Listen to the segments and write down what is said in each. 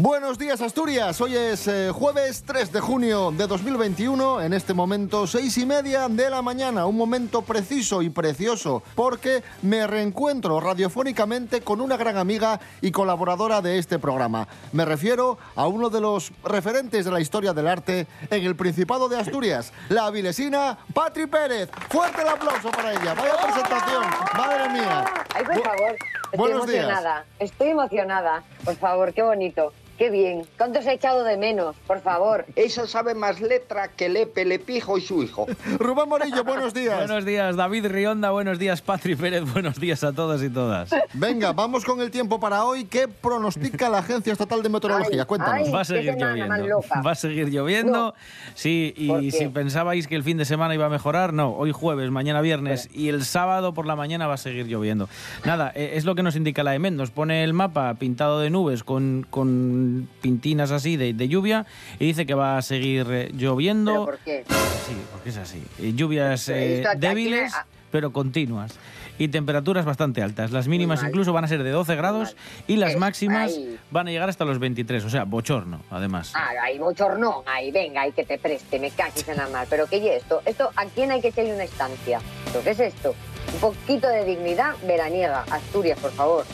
Buenos días Asturias, hoy es eh, jueves 3 de junio de 2021, en este momento seis y media de la mañana, un momento preciso y precioso porque me reencuentro radiofónicamente con una gran amiga y colaboradora de este programa. Me refiero a uno de los referentes de la historia del arte en el Principado de Asturias, la avilesina Patri Pérez. Fuerte el aplauso para ella, vaya presentación, madre mía. Ay, por favor, estoy Buenos días. emocionada. Estoy emocionada. Por favor, qué bonito. Qué bien. ¿Cuánto se ha echado de menos? Por favor. Esa sabe más letra que Lepe, Lepijo y su hijo. Rubén Morillo, buenos días. Buenos días, David Rionda. Buenos días, Patri Pérez. Buenos días a todos y todas. Venga, vamos con el tiempo para hoy. ¿Qué pronostica la Agencia Estatal de Meteorología? Ay, Cuéntanos. ay. Va a seguir lloviendo. Va a seguir lloviendo. No. Sí, ¿Por y si pensabais que el fin de semana iba a mejorar, no. Hoy jueves, mañana viernes y el sábado por la mañana va a seguir lloviendo. Nada, eh, es lo que nos indica la EMET. Nos pone el mapa pintado de nubes con, con pintinas así de, de lluvia y dice que va a seguir eh, lloviendo. ¿Pero por qué? Sí, porque es así. Eh, Lluvias eh, débiles, pero continuas. Y temperaturas bastante altas. Las mínimas incluso van a ser de 12 grados y las Es- máximas ahí. van a llegar hasta los 23. O sea, bochorno, además. Ah, hay bochornón. Ahí, venga, hay que te preste, me caches en la mar. ¿Pero qué es esto? ¿Esto a quién hay que echarle una estancia? ¿Pero qué es esto? Un poquito de dignidad veraniega. Asturias, por favor.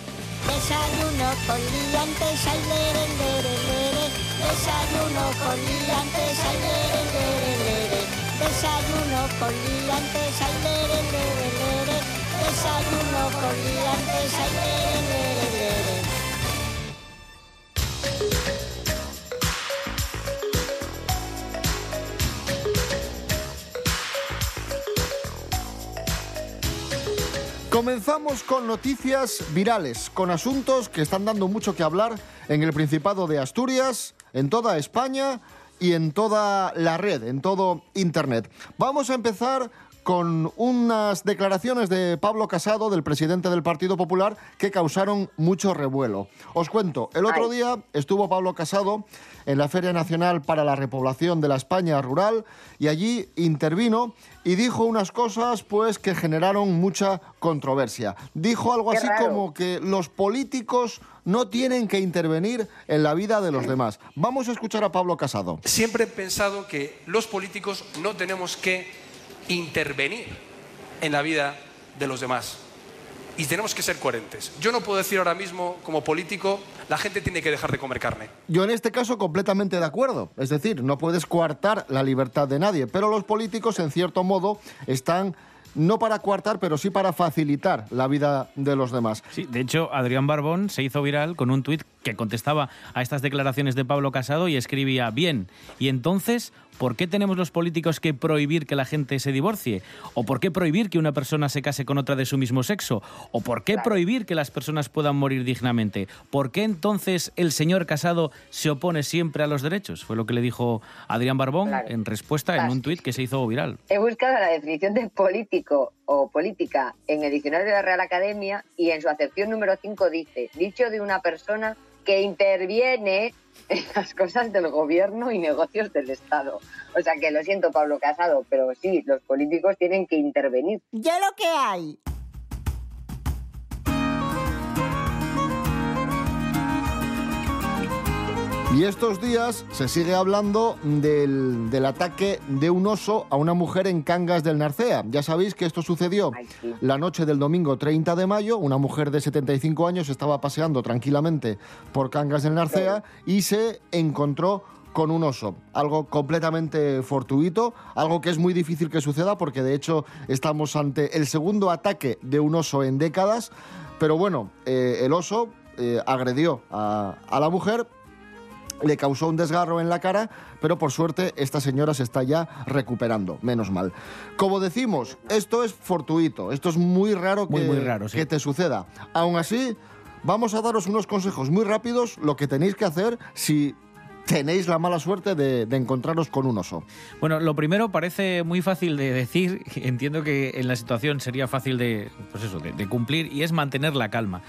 Desayuno con liantes, ay, lere, lere, lere. Desayuno con liantes, ay, lere, lere, lere. Desayuno con liantes, ay, lere, lere, lere. Desayuno con liantes, ay, lere, lere. Comenzamos con noticias virales, con asuntos que están dando mucho que hablar en el Principado de Asturias, en toda España y en toda la red, en todo Internet. Vamos a empezar con unas declaraciones de Pablo Casado, del presidente del Partido Popular, que causaron mucho revuelo. Os cuento, el otro día estuvo Pablo Casado en la Feria Nacional para la Repoblación de la España Rural y allí intervino y dijo unas cosas pues que generaron mucha controversia. Dijo algo así como que los políticos no tienen que intervenir en la vida de los demás. Vamos a escuchar a Pablo Casado. Siempre he pensado que los políticos no tenemos que intervenir en la vida de los demás. Y tenemos que ser coherentes. Yo no puedo decir ahora mismo, como político, la gente tiene que dejar de comer carne. Yo en este caso completamente de acuerdo. Es decir, no puedes coartar la libertad de nadie, pero los políticos en cierto modo están no para coartar, pero sí para facilitar la vida de los demás. Sí, de hecho, Adrián Barbón se hizo viral con un tuit que contestaba a estas declaraciones de Pablo Casado y escribía, bien, y entonces, ¿por qué tenemos los políticos que prohibir que la gente se divorcie? ¿O por qué prohibir que una persona se case con otra de su mismo sexo? ¿O por qué prohibir que las personas puedan morir dignamente? ¿Por qué entonces el señor Casado se opone siempre a los derechos? Fue lo que le dijo Adrián Barbón Claro. en respuesta en un tuit que se hizo viral. He buscado la definición de político o política en el diccionario de la Real Academia y en su acepción número 5 dice, dicho de una persona que interviene en las cosas del gobierno y negocios del Estado. O sea que lo siento, Pablo Casado, pero sí, los políticos tienen que intervenir. Ya lo que hay. Y estos días se sigue hablando del, del ataque de un oso a una mujer en Cangas del Narcea. Ya sabéis que esto sucedió la noche del domingo 30 de mayo. Una mujer de 75 años estaba paseando tranquilamente por Cangas del Narcea y se encontró con un oso. Algo completamente fortuito, algo que es muy difícil que suceda porque de hecho estamos ante el segundo ataque de un oso en décadas. Pero bueno, eh, el oso eh, agredió a, a la mujer le causó un desgarro en la cara, pero por suerte esta señora se está ya recuperando, menos mal. Como decimos, esto es fortuito, esto es muy raro que, Muy, muy raro, sí. que te suceda. Aún así, vamos a daros unos consejos muy rápidos, lo que tenéis que hacer si tenéis la mala suerte de, de encontraros con un oso. Bueno, lo primero parece muy fácil de decir, entiendo que en la situación sería fácil de, pues eso, de, de cumplir, y es mantener la calma.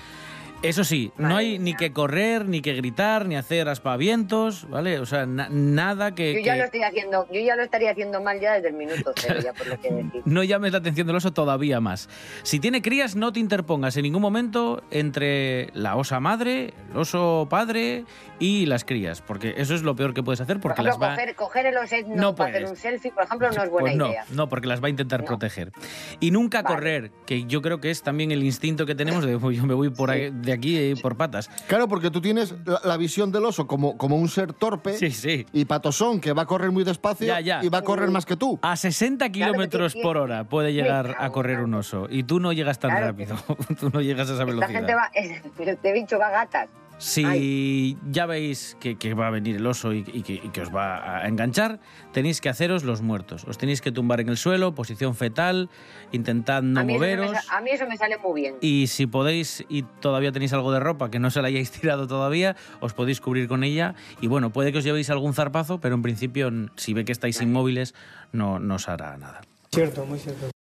Eso sí, no hay ni que correr, ni que gritar, ni hacer aspavientos, ¿vale? O sea, na- nada que, Yo ya que- lo estoy haciendo, yo ya lo estaría haciendo mal ya desde el minuto cero, ya por lo que decir. no llames la atención del oso todavía más. Si tiene crías, no te interpongas en ningún momento entre la osa madre, el oso padre y las crías, porque eso es lo peor que puedes hacer Por porque ejemplo, las va... coger, coger el oset no, No para hacer un selfie, por ejemplo, no es buena Pues no, idea. no, porque las va a intentar No. proteger. Y nunca Vale. correr, que yo creo que es también el instinto que tenemos de "Uy, yo me voy por ahí- de aquí eh, por patas. Claro, porque tú tienes la, la visión del oso como, como un ser torpe Sí, sí. y patosón que va a correr muy despacio Ya, ya. y va a correr más que tú. A 60 Claro, kilómetros por hora puede llegar a correr la un oso. Y tú no llegas tan Claro. rápido. tú no llegas a esa Esta velocidad. gente va, este bicho va a gatas. Si ya veis que, que va a venir el oso y, y que, y que os va a enganchar, tenéis que haceros los muertos. Os tenéis que tumbar en el suelo, posición fetal, intentad no a, me moveros. a mí eso me sale muy bien. Y si podéis y todavía tenéis algo de ropa que no se la hayáis tirado todavía, os podéis cubrir con ella. Y bueno, puede que os llevéis algún zarpazo, pero en principio, si ve que estáis inmóviles, no, no os hará nada. Cierto, muy cierto.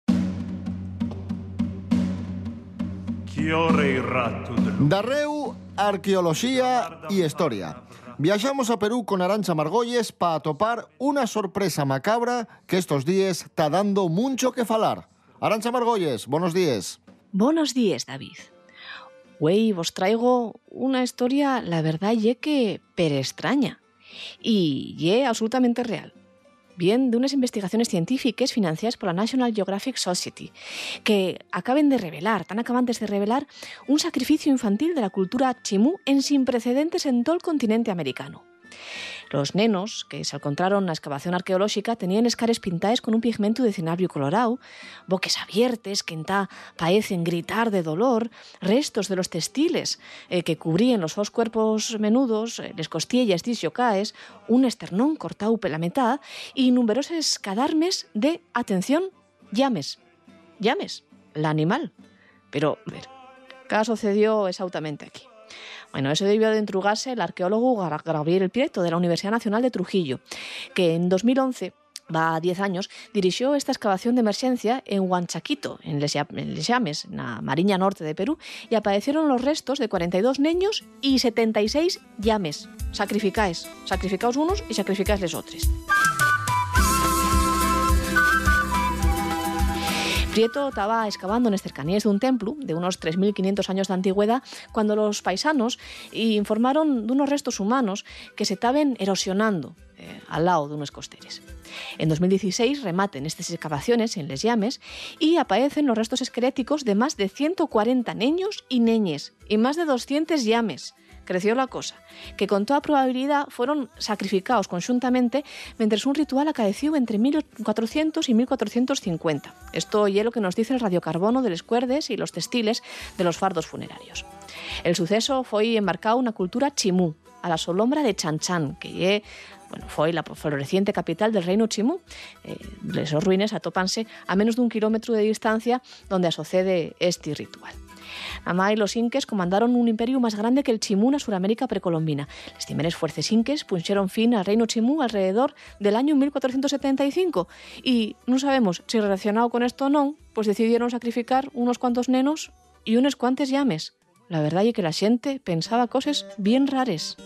Darreu, arqueología y historia. Viajamos a Perú con Arancha Margolles para topar una sorpresa macabra que estos días está dando mucho que falar. Arancha Margolles, buenos días. Buenos días, David. Güey, vos traigo una historia, la verdad, ye que pero extraña. Y ye absolutamente real. Bien de unas investigaciones científicas financiadas por la National Geographic Society, que acaben de revelar, tan acabantes de revelar, un sacrificio infantil de la cultura chimú en sin precedentes en todo el continente americano. Los nenos, que se encontraron na excavación arqueolóxica, tenían escares pintadas con un pigmento de cinabrio colorado, boques abiertes que entá paecen gritar de dolor, restos de los textiles eh, que cubrían los dos cuerpos menudos, eh, les costillas disyocaes, un esternón cortado pela metad y numerosos cadarmes de, atención, llames. Llames, la animal. Pero, a ver, ¿qué sucedió exactamente aquí? Bueno, eso debió de entrugarse el arqueólogo Gabriel Prieto de la Universidad Nacional de Trujillo, que en 2011 va a 10 años, dirigió esta excavación de emergencia en Huanchaquito, en Les Llames, en la Mariña Norte de Perú, y aparecieron los restos de 42 niños y 76 llames. Sacrificáis, sacrificaos unos y sacrificáis los otros. Prieto estaba excavando en las cercanías de un templo de unos 3.500 años de antigüedad cuando los paisanos informaron de unos restos humanos que se estaban erosionando eh, al lado de unos costeres. En 2016 rematen estas excavaciones en Les Llames y aparecen los restos esqueléticos de más de 140 niños y neñes y más de 200 llames. Creció la cosa, que con toda probabilidad fueron sacrificados conjuntamente mientras un ritual acaeció entre 1400 y 1450. Esto es lo que nos dice el radiocarbono de los cuerdes y los textiles de los fardos funerarios. El suceso fue embarcado en una cultura chimú, a la solombra de Chanchan, que lle, bueno, foi la floreciente capital del reino chimú. Eh, esos ruines atópanse a menos dun kilómetro de distancia donde asocede este ritual. Amá y los inques comandaron un imperio más grande que el chimú na Suramérica precolombina. Las primeras fuerzas inques pusieron fin al reino chimú alrededor del año 1475 y no sabemos si relacionado con esto o no, pues decidieron sacrificar unos cuantos nenos y unos cuantos llames. La verdad es que la gente pensaba cosas bien rares.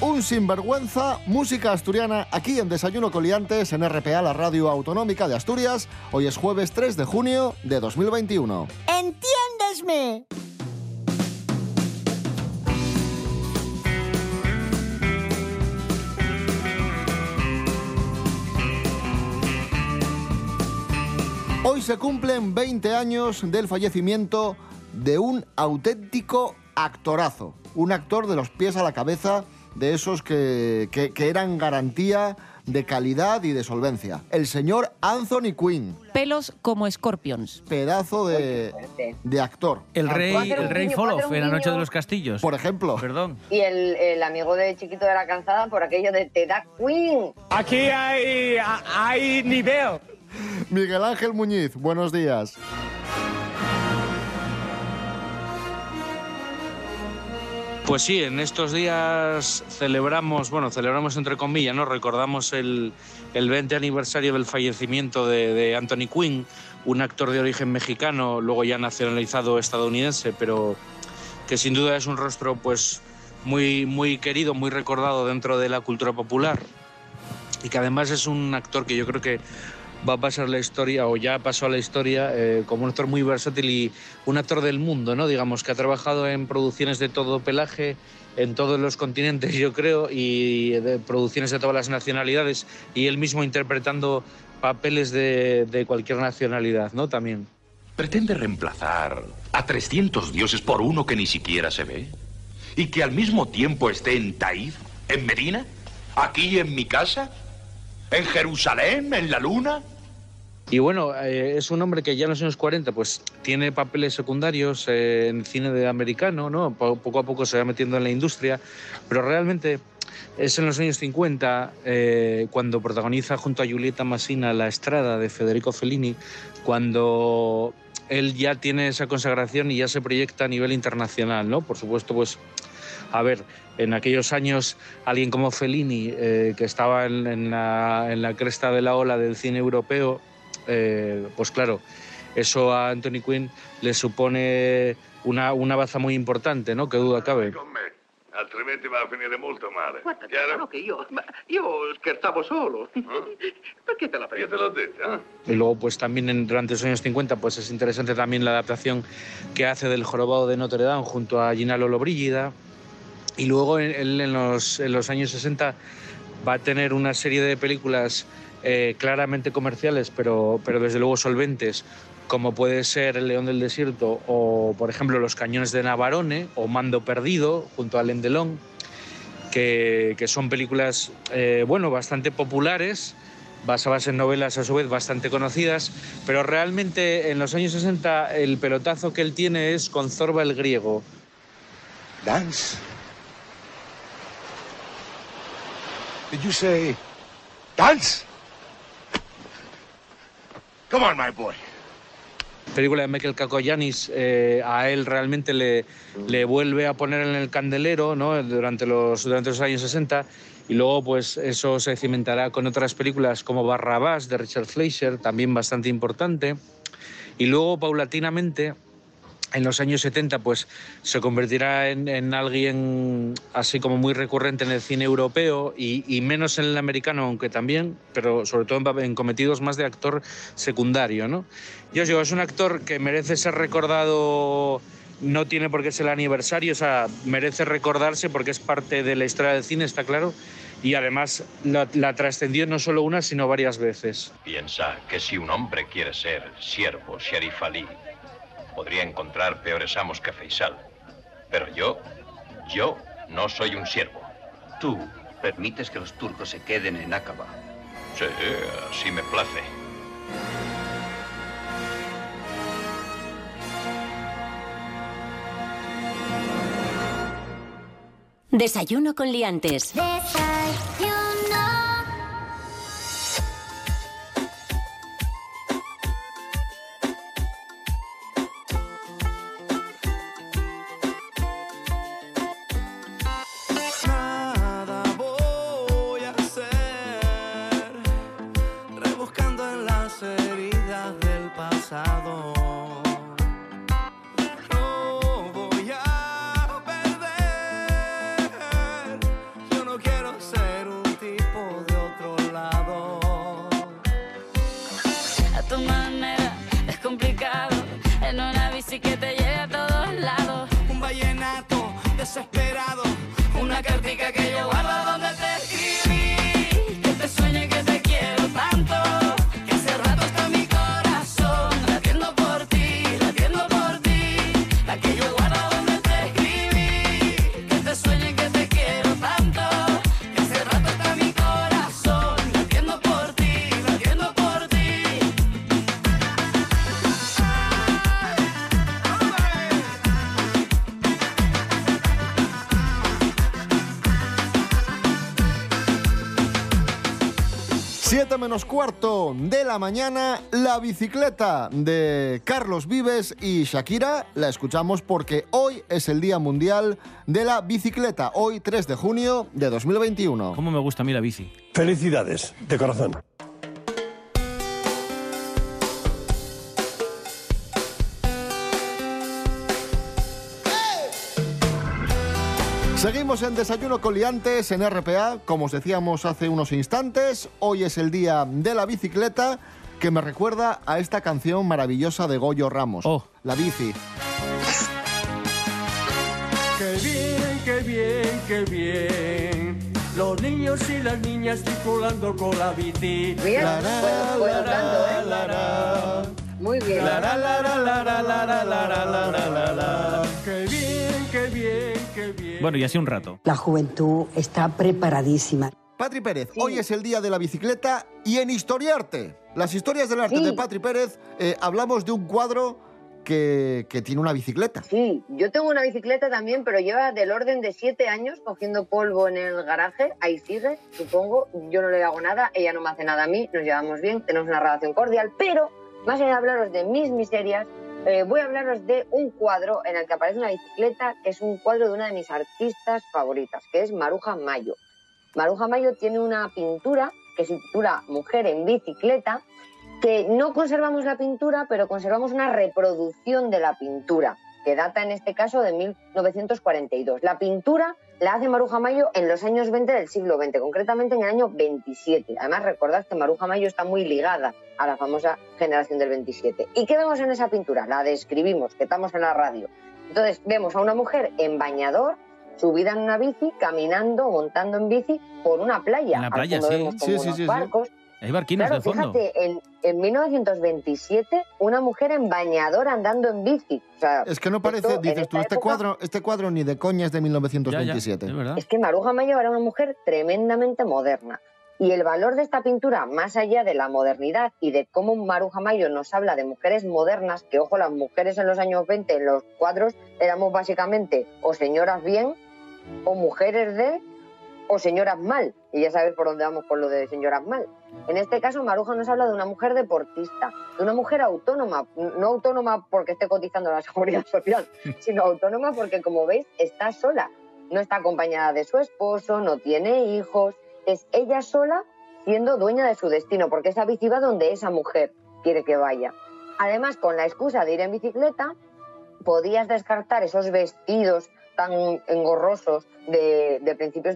Un sinvergüenza, música asturiana aquí en Desayuno Coliantes en RPA, la radio autonómica de Asturias. Hoy es jueves 3 de junio de 2021. ¡Entiéndesme! Hoy se cumplen 20 años del fallecimiento de un auténtico actorazo. Un actor de los pies a la cabeza, de esos que, que- que eran garantía de calidad y de solvencia. El señor Anthony Quinn, Pelos como escorpions. pedazo de, de actor. El rey, el rey Folof en La Noche de los Castillos. Por ejemplo. Perdón. Y el, el amigo de Chiquito de la Calzada por aquello de Te da Queen. Aquí hay, hay nivel. Miguel Ángel Muñiz, buenos días. Pues sí, en estos días celebramos, bueno, celebramos entre comillas, ¿no? Recordamos el, el 20 aniversario del fallecimiento de, Anthony Quinn, un actor de origen mexicano, luego ya nacionalizado estadounidense, pero que sin duda es un rostro pues muy, muy querido, muy recordado dentro de la cultura popular y que además es un actor que yo creo que va a pasar la historia o ya pasó a la historia eh, como un actor muy versátil y un actor del mundo, ¿no? Digamos que ha trabajado en producciones de todo pelaje en todos los continentes, yo creo, y de producciones de todas las nacionalidades y él mismo interpretando papeles de, cualquier nacionalidad, ¿no? También. ¿Pretende reemplazar a 300 dioses por uno que ni siquiera se ve? ¿Y que al mismo tiempo esté en Taif, en Medina, aquí en mi casa, en Jerusalén, en la luna? Y bueno, eh, es un hombre que ya en los años 40 pues tiene papeles secundarios eh, en cine de americano, ¿no? Po- Poco a poco se va metiendo en la industria, pero realmente es en los años 50 eh, cuando protagoniza junto a Julieta Massina La Estrada de Federico Fellini, cuando él ya tiene esa consagración y ya se proyecta a nivel internacional, ¿no? Por supuesto, pues a ver, en aquellos años alguien como Fellini, eh, que estaba en, en la, en la cresta de la ola del cine europeo, eh, pues claro, eso a Anthony Quinn le supone una, una baza muy importante, ¿no? Que duda cabe. Altrimenti va a finire molto male. Guarda, no, che io, ma io scherzavo solo. Perché te la Io te l'ho detto, eh? Y luego, pues también en- durante los años 50, pues es interesante también la adaptación que hace del Jorobado de Notre Dame junto a Gina Lollobrigida. Y luego él en los, en los años 60 va a tener una serie de películas eh, claramente comerciales, pero, pero desde luego solventes, como puede ser El León del Desierto o, por ejemplo, Los Cañones de Navarone o Mando Perdido junto a Alain Delon, que, que son películas, eh, bueno, bastante populares, basadas en novelas a su vez bastante conocidas, pero realmente en los años 60 el pelotazo que él tiene es con Zorba el griego. Dance? Did you say dance? Come on, my boy. película de Michael Kakoyanis eh, a él realmente le, le vuelve a poner en el candelero ¿no? durante, los, durante los años 60 y luego pues eso se cimentará con otras películas como Barrabás de Richard Fleischer, también bastante importante. Y luego paulatinamente en los años 70 pues se convertirá en, en alguien así como muy recurrente en el cine europeo y, y menos en el americano, aunque también, pero sobre todo en, cometidos más de actor secundario. ¿no? Yo os digo, es un actor que merece ser recordado, no tiene por qué ser el aniversario, o sea, merece recordarse porque es parte de la historia del cine, está claro, y además la, la trascendió no solo una, sino varias veces. Piensa que si un hombre quiere ser siervo, Sherif Ali, podría encontrar peores amos que Faisal. Pero yo, yo no soy un siervo. Tú permites que los turcos se queden en Aqaba. Sí, así me place. Desayuno con liantes. Nada menos cuarto de la mañana, la bicicleta de Carlos Vives y Shakira la escuchamos porque hoy es el Día Mundial de la Bicicleta, hoy 3 de junio de 2021. ¿Cómo me gusta a mí la bici? Felicidades, de corazón. Seguimos en Desayuno Coliantes en RPA, como os decíamos hace unos instantes, hoy es el día de la bicicleta que me recuerda a esta canción maravillosa de Goyo Ramos, oh. La bici. Qué bien, qué bien, qué bien. Los niños y las niñas circulando con la bici. Bien. Muy bien. Bueno, y así un rato. La juventud está preparadísima. Patri Pérez, hoy es el día de la bicicleta y en Historiarte, las historias del arte de Patri Pérez, eh, hablamos de un cuadro que, que tiene una bicicleta. Sí, yo tengo una bicicleta también, pero lleva del orden de siete años cogiendo polvo en el garaje. Ahí sigue, supongo. Yo no le hago nada, ella no me hace nada a mí, nos llevamos bien, tenemos una relación cordial. Pero más allá de hablaros de mis miserias, eh, voy a hablaros de un cuadro en el que aparece una bicicleta, que es un cuadro de una de mis artistas favoritas, que es Maruja Mayo. Maruja Mayo tiene una pintura que se titula Mujer en bicicleta, que no conservamos la pintura, pero conservamos una reproducción de la pintura, que data en este caso de 1942. La pintura la hace Maruja Mayo en los años 20 del siglo XX, concretamente en el año 27. Además, recordad que Maruja Mayo está muy ligada a la famosa generación del 27. ¿Y qué vemos en esa pintura? La describimos, que estamos en la radio. Entonces, vemos a una mujer en bañador, subida en una bici, caminando, montando en bici por una playa. En la playa, sí. Sí, sí, sí. barcos. Hay barquinos Claro, de fondo. fíjate, en, en 1927, una mujer en bañador andando en bici. O sea, Es que no parece, esto, dices tú, este época, cuadro, este cuadro ni de coña es de 1927. Es que Maruja Mayo era una mujer tremendamente moderna. Y el valor de esta pintura, más allá de la modernidad y de cómo Maruja Mayo nos habla de mujeres modernas, que ojo, las mujeres en los años 20 en los cuadros éramos básicamente o señoras bien, o mujeres de, o señoras mal. Y ya sabes por dónde vamos con lo de señoras mal. En este caso, Maruja nos habla de una mujer deportista, de una mujer autónoma, no autónoma porque esté cotizando la seguridad social, sino autónoma porque, como veis, está sola. No está acompañada de su esposo, no tiene hijos, es ella sola siendo dueña de su destino, porque esa bici va donde esa mujer quiere que vaya. Además, con la excusa de ir en bicicleta, podías descartar esos vestidos tan engorrosos eh, de, principios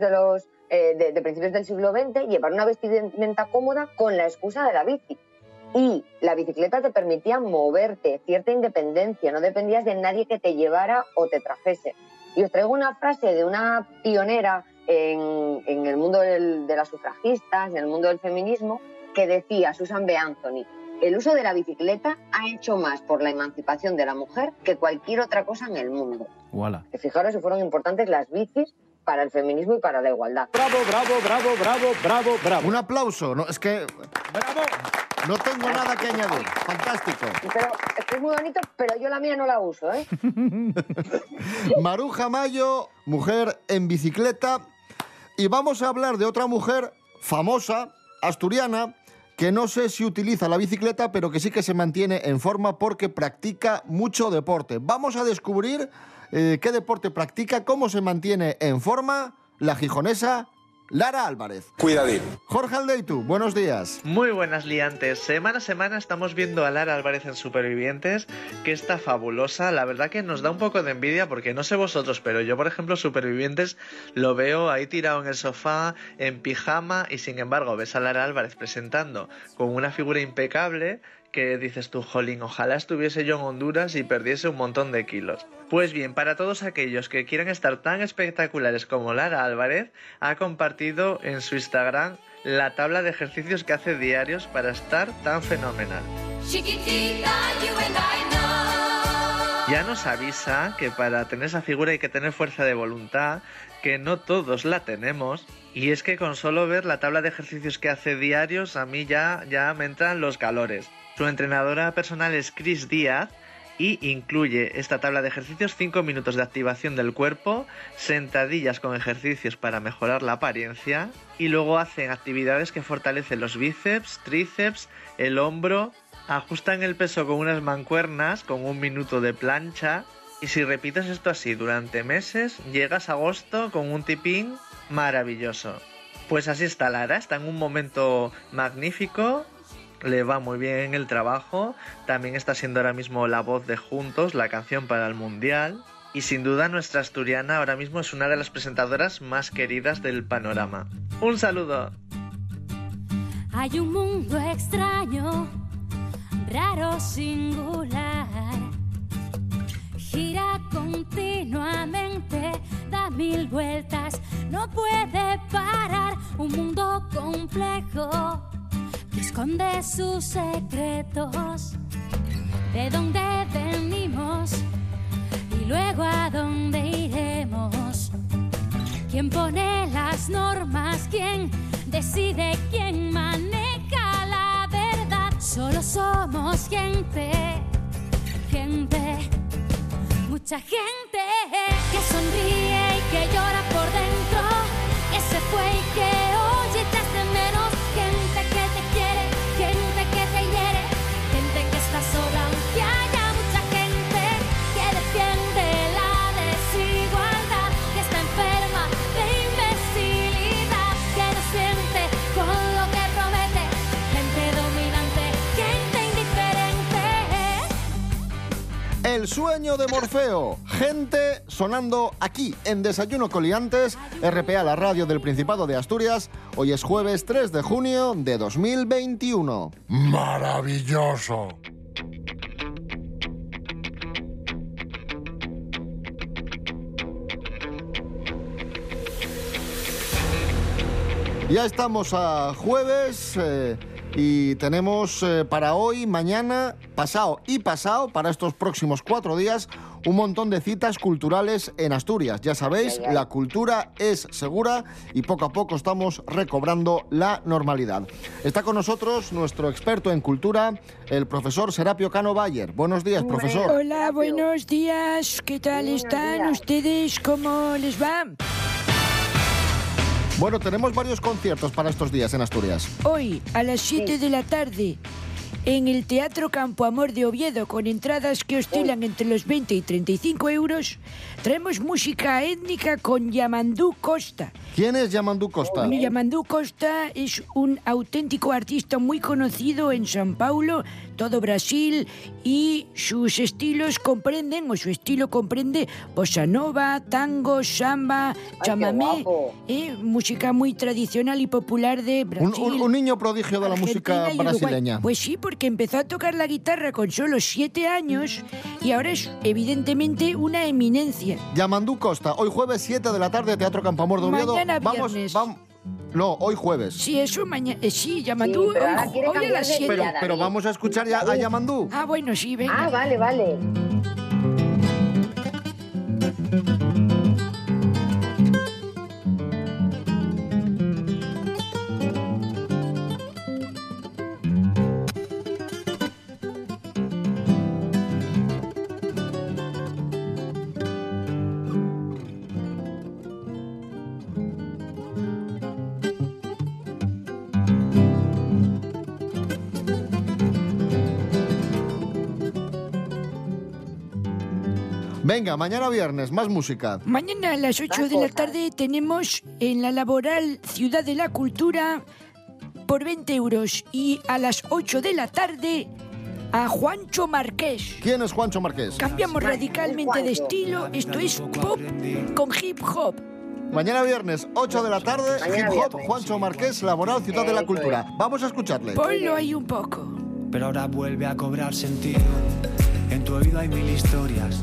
del siglo XX, llevar una vestimenta cómoda con la excusa de la bici. Y la bicicleta te permitía moverte, cierta independencia, no dependías de nadie que te llevara o te trajese. Y os traigo una frase de una pionera en, el mundo de las sufragistas, en el mundo del feminismo, que decía Susan B. Anthony, el uso de la bicicleta ha hecho más por la emancipación de la mujer que cualquier otra cosa en el mundo. Wala. Que fijaros si fueron importantes las bicis para el feminismo y para la igualdad. Bravo, bravo, bravo, bravo, bravo, bravo. Un aplauso. No, es que. ¡Bravo! No tengo nada que añadir. Fantástico. Pero es que es muy bonito, pero yo la mía no la uso, ¿eh? Maruja Mayo, mujer en bicicleta. Y vamos a hablar de otra mujer famosa, asturiana, que no sé si utiliza la bicicleta, pero que sí que se mantiene en forma porque practica mucho deporte. Vamos a descubrir eh, qué deporte practica, cómo se mantiene en forma la gijonesa Lara Álvarez. Cuidadín. Jorge Aldeitu, buenos días. Muy buenas liantes. Semana a semana estamos viendo a Lara Álvarez en Supervivientes, que está fabulosa. La verdad que nos da un poco de envidia porque no sé vosotros, pero yo, por ejemplo, Supervivientes lo veo ahí tirado en el sofá, en pijama, y sin embargo ves a Lara Álvarez presentando con una figura impecable que dices tú, jolín, ojalá estuviese yo en Honduras y perdiese un montón de kilos. Pues bien, para todos aquellos que quieran estar tan espectaculares como Lara Álvarez, ha compartido en su Instagram la tabla de ejercicios que hace diarios para estar tan fenomenal. Ya nos avisa que para tener esa figura hay que tener fuerza de voluntad, que no todos la tenemos, y es que con solo ver la tabla de ejercicios que hace diarios a mí ya, ya me entran los calores. Su entrenadora personal es Chris Díaz y incluye esta tabla de ejercicios 5 minutos de activación del cuerpo, sentadillas con ejercicios para mejorar la apariencia y luego hacen actividades que fortalecen los bíceps, tríceps, el hombro, ajustan el peso con unas mancuernas con un minuto de plancha y si repites esto así durante meses llegas a agosto con un tipín maravilloso. Pues así está Lara, está en un momento magnífico, le va muy bien en el trabajo, también está siendo ahora mismo la voz de Juntos, la canción para el Mundial, y sin duda nuestra asturiana ahora mismo es una de las presentadoras más queridas del panorama. Un saludo. Hay un mundo extraño, raro, singular. Gira continuamente, da mil vueltas, no puede parar. Un mundo complejo esconde sus secretos. De dónde venimos y luego a dónde iremos. ¿Quién pone las normas? ¿Quién decide? ¿Quién maneja la verdad? Solo somos gente, gente, mucha gente que sonríe y que llora por dentro, que se fue y que oye El sueño de Morfeo. Gente sonando aquí en Desayuno Coliantes, RPA, la radio del Principado de Asturias. Hoy es jueves 3 de junio de 2021. Maravilloso. Ya estamos a jueves eh, y tenemos eh, para hoy, mañana, pasado y pasado, para estos próximos cuatro días, un montón de citas culturales en Asturias. Ya sabéis, la cultura es segura y poco a poco estamos recobrando la normalidad. Está con nosotros nuestro experto en cultura, el profesor Serapio Cano Bayer. Buenos días, profesor. Hola, buenos días. ¿Qué tal están ustedes? ¿Cómo les va? Bueno, tenemos varios conciertos para estos días en Asturias. Hoy, a las 7 de la tarde, en el Teatro Campo Amor de Oviedo, con entradas que oscilan entre los 20 y 35 euros, traemos música étnica con Yamandú Costa. ¿Quién es Yamandú Costa? Bueno, Yamandú Costa es un auténtico artista muy conocido en São Paulo, todo Brasil, y sus estilos comprenden, o su estilo comprende, bossa nova, tango, samba, chamamé, eh, música muy tradicional y popular de Brasil. un- un niño prodigio de la música brasileña. Pues sí, porque empezó a tocar la guitarra con solo siete años y ahora es evidentemente una eminencia. Yamandú Costa, hoy jueves 7 de la tarde, Teatro Campamor de Oviedo. Mañana vamos. No, hoy jueves. Sí, eso mañana. sí, Yamandú, ahora hoy, a las de siete. Pero, pero vamos a escuchar ya a Yamandú. Ah, bueno, sí, venga. Ah, vale, vale. Venga, mañana viernes, más música. Mañana a las 8 de la tarde tenemos en la laboral Ciudad de la Cultura por 20 euros y a las 8 de la tarde a Juancho Marqués. ¿Quién es Juancho Marqués? Cambiamos radicalmente de estilo, esto es pop con hip hop. Mañana viernes, 8 de la tarde, Mañana hip hop, viernes. Juancho Marqués, Laboral Ciudad de la Cultura. Vamos a escucharle. Ponlo ahí un poco. pero ahora vuelve a cobrar sentido. En tu oído hay mil historias,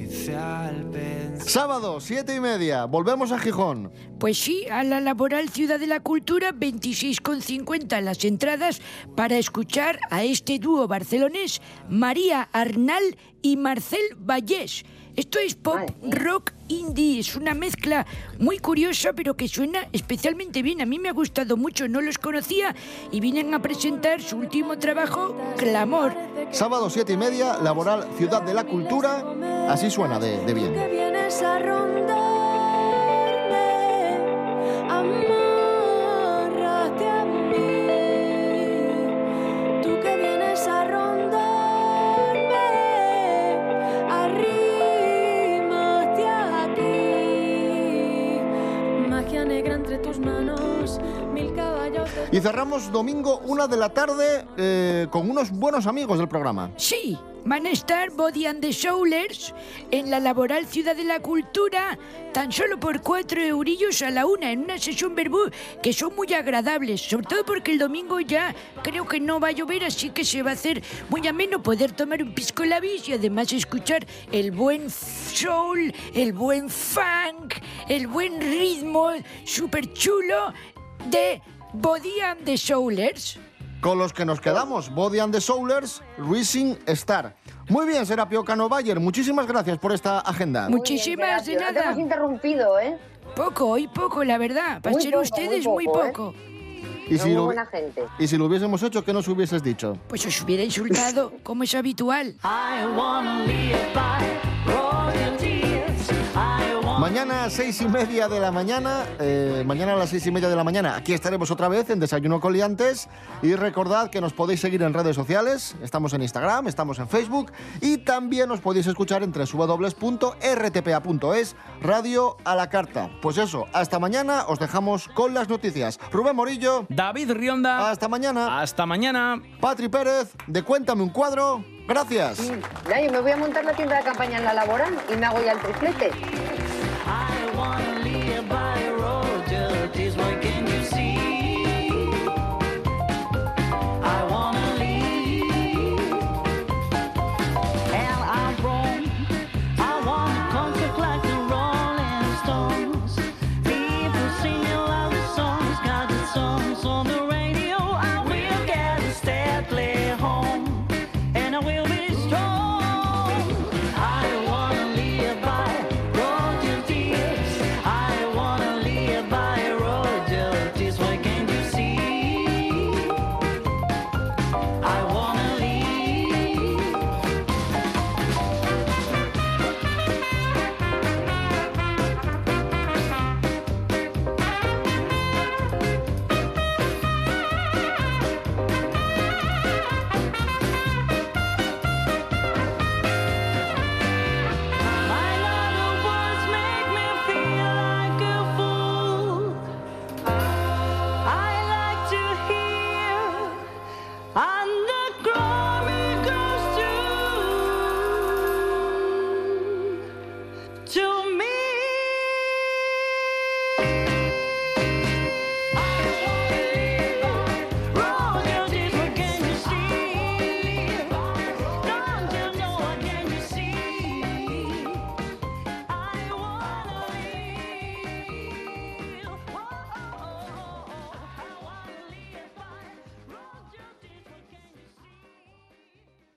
Sábado, siete y media, volvemos a Gijón. Pues sí, a la Laboral Ciudad de la Cultura, 26,50 las entradas para escuchar a este dúo barcelonés, María Arnal y Marcel Vallés. Esto es pop rock indie, es una mezcla muy curiosa, pero que suena especialmente bien. A mí me ha gustado mucho, no los conocía y vienen a presentar su último trabajo, Clamor. Sábado, siete y media, Laboral Ciudad de la Cultura. Así suena de, de bien. Y cerramos domingo, una de la tarde, eh, con unos buenos amigos del programa. Sí, van a estar Body and the Soulers en la Laboral Ciudad de la Cultura tan solo por cuatro eurillos a la una en una sesión verbú que son muy agradables, sobre todo porque el domingo ya creo que no va a llover, así que se va a hacer muy ameno poder tomar un pisco labis y además escuchar el buen soul, el buen funk, el buen ritmo súper chulo de Body and the Soulers. Con los que nos quedamos, Body and the Soulers, Rising Star. Muy bien, Serapio Cano Bayer, muchísimas gracias por esta agenda. Muchísimas de no te nada. hemos interrumpido, ¿eh? Poco, hoy poco, la verdad. Para Muy ser poco, ustedes muy muy poco, ¿eh? Y si, Muy lo, buena gente. y si lo hubiésemos hecho, ¿qué nos hubieses dicho? Pues os hubiera insultado, como es habitual. Mañana a seis y media de la mañana, eh, mañana a las seis y media de la mañana, aquí estaremos otra vez en Desayuno Coliantes y recordad que nos podéis seguir en redes sociales, estamos en Instagram, estamos en Facebook y también nos podéis escuchar en www.rtpa.es, radio a la carta. Pues eso, hasta mañana os dejamos con las noticias. Rubén Morillo. David Rionda. Hasta mañana. Hasta mañana. Patri Pérez, de Cuéntame un cuadro. Gracias. Ya, yo me voy a montar la tienda de campaña en la laboral y me hago ya el triplete.